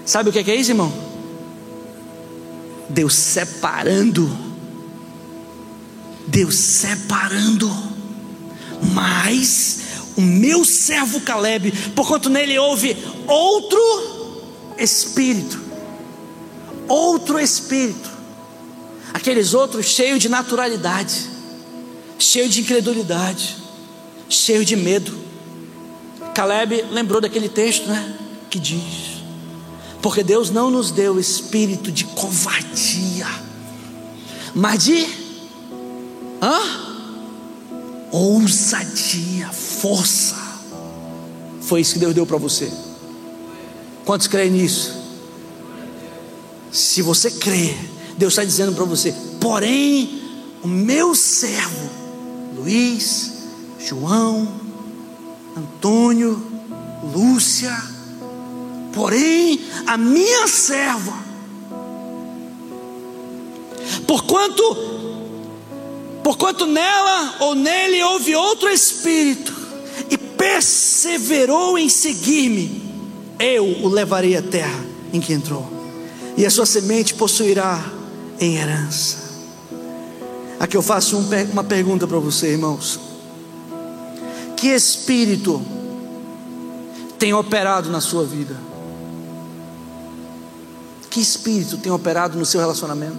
[SPEAKER 2] Sabe o que é isso, irmão? Deus separando, Deus separando, mas o meu servo Caleb, porquanto nele houve outro espírito, outro espírito, aqueles outros cheios de naturalidade, cheio de incredulidade, cheio de medo. Caleb lembrou daquele texto, né? Que diz: porque Deus não nos deu espírito de covardia, mas de hã? ousadia, força. Foi isso que Deus deu para você. Quantos creem nisso? Se você crê, Deus está dizendo para você: porém, o meu servo, Luiz, João, Antônio, Lúcia, porém a minha serva, porquanto, porquanto nela ou nele houve outro espírito, perseverou em seguir-me, eu o levarei à terra em que entrou, e a sua semente possuirá em herança. Aqui eu faço uma pergunta para você, irmãos: que espírito tem operado na sua vida? Que espírito tem operado no seu relacionamento?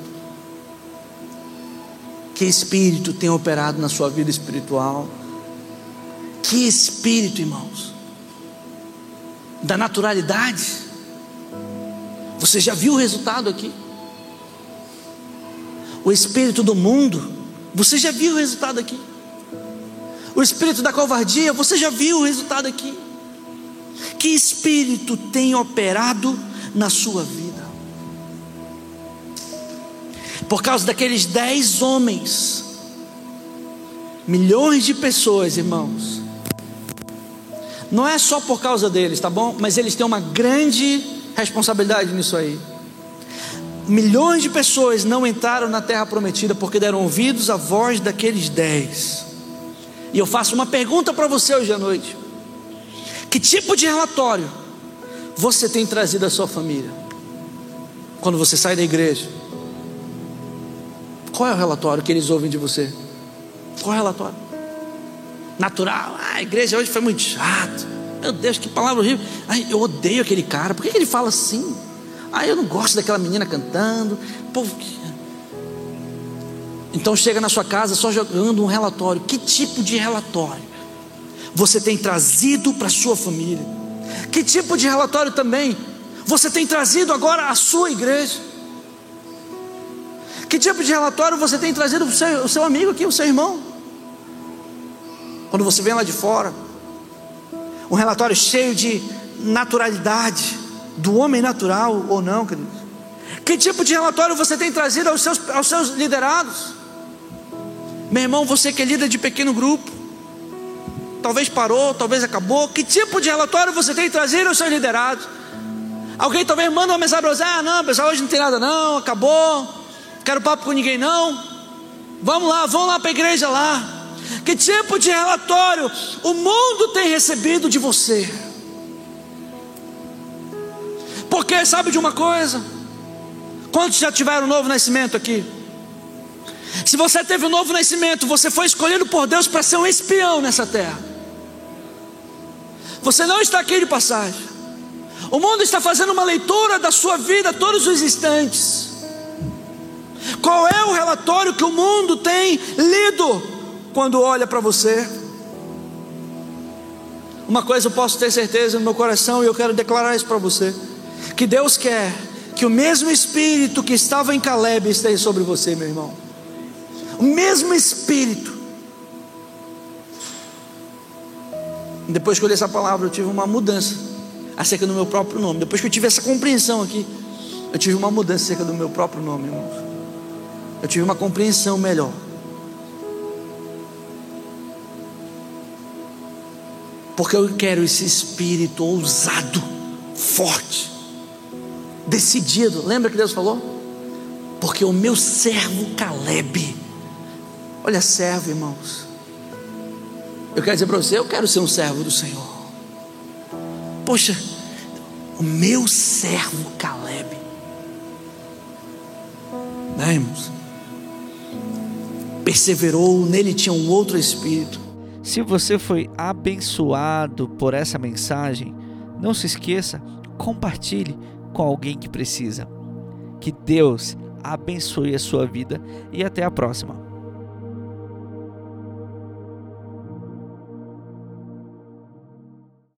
[SPEAKER 2] Que espírito tem operado na sua vida espiritual? Que espírito, irmãos? Da naturalidade. Você já viu o resultado aqui? O espírito do mundo, você já viu o resultado aqui? O espírito da covardia, você já viu o resultado aqui? Que espírito tem operado na sua vida? por causa daqueles dez homens, milhões de pessoas, irmãos. Não é só por causa deles, tá bom? Mas eles têm uma grande responsabilidade nisso aí. Milhões de pessoas não entraram na terra prometida porque deram ouvidos à voz daqueles dez. E eu faço uma pergunta para você hoje à noite: Que tipo de relatório você tem trazido à sua família? Quando você sai da igreja, qual é o relatório que eles ouvem de você? Qual é o relatório? Natural. Ah, a igreja hoje foi muito chato. Meu Deus, que palavra horrível. Ai, eu odeio aquele cara. Por que, ele fala assim? Ah, eu não gosto daquela menina cantando. Povo que... Então chega na sua casa só jogando um relatório. Que tipo de relatório você tem trazido para sua família? Que tipo de relatório também você tem trazido agora à sua igreja? Que tipo de relatório você tem trazido para o seu, o seu amigo aqui, o seu irmão? Quando você vem lá de fora, um relatório cheio de naturalidade, do homem natural ou não, queridos. Que tipo de relatório você tem trazido aos seus, aos seus liderados? Meu irmão, você que é líder de pequeno grupo, talvez parou, talvez acabou. Que tipo de relatório você tem trazido aos seus liderados? Alguém talvez manda uma mensagem para você: ah, não, pessoal, hoje não tem nada, não, acabou, quero papo com ninguém, não. Vamos lá, vamos lá para a igreja lá. Que tipo de relatório o mundo tem recebido de você? Porque sabe de uma coisa? Quantos já tiveram um novo nascimento aqui? Se você teve um novo nascimento, você foi escolhido por Deus para ser um espião nessa terra. Você não está aqui de passagem. O mundo está fazendo uma leitura da sua vida todos os instantes. Qual é o relatório que o mundo tem lido quando olha para você? Uma coisa eu posso ter certeza no meu coração e eu quero declarar isso para você: que Deus quer que o mesmo espírito que estava em Caleb esteja sobre você, meu irmão. O mesmo espírito. Depois que eu li essa palavra, eu tive uma mudança acerca do meu próprio nome. Depois que eu tive essa compreensão aqui, eu tive uma mudança acerca do meu próprio nome, irmãos. Eu tive uma compreensão melhor. Porque eu quero esse espírito ousado, forte, decidido. Lembra que Deus falou? Porque o meu servo Caleb, olha, servo, irmãos. Eu quero dizer para você, eu quero ser um servo do Senhor. Poxa, o meu servo Caleb. Né, irmãos? Perseverou, nele tinha um outro espírito.
[SPEAKER 1] Se você foi abençoado por essa mensagem, não se esqueça, compartilhe com alguém que precisa. Que Deus abençoe a sua vida e até a próxima.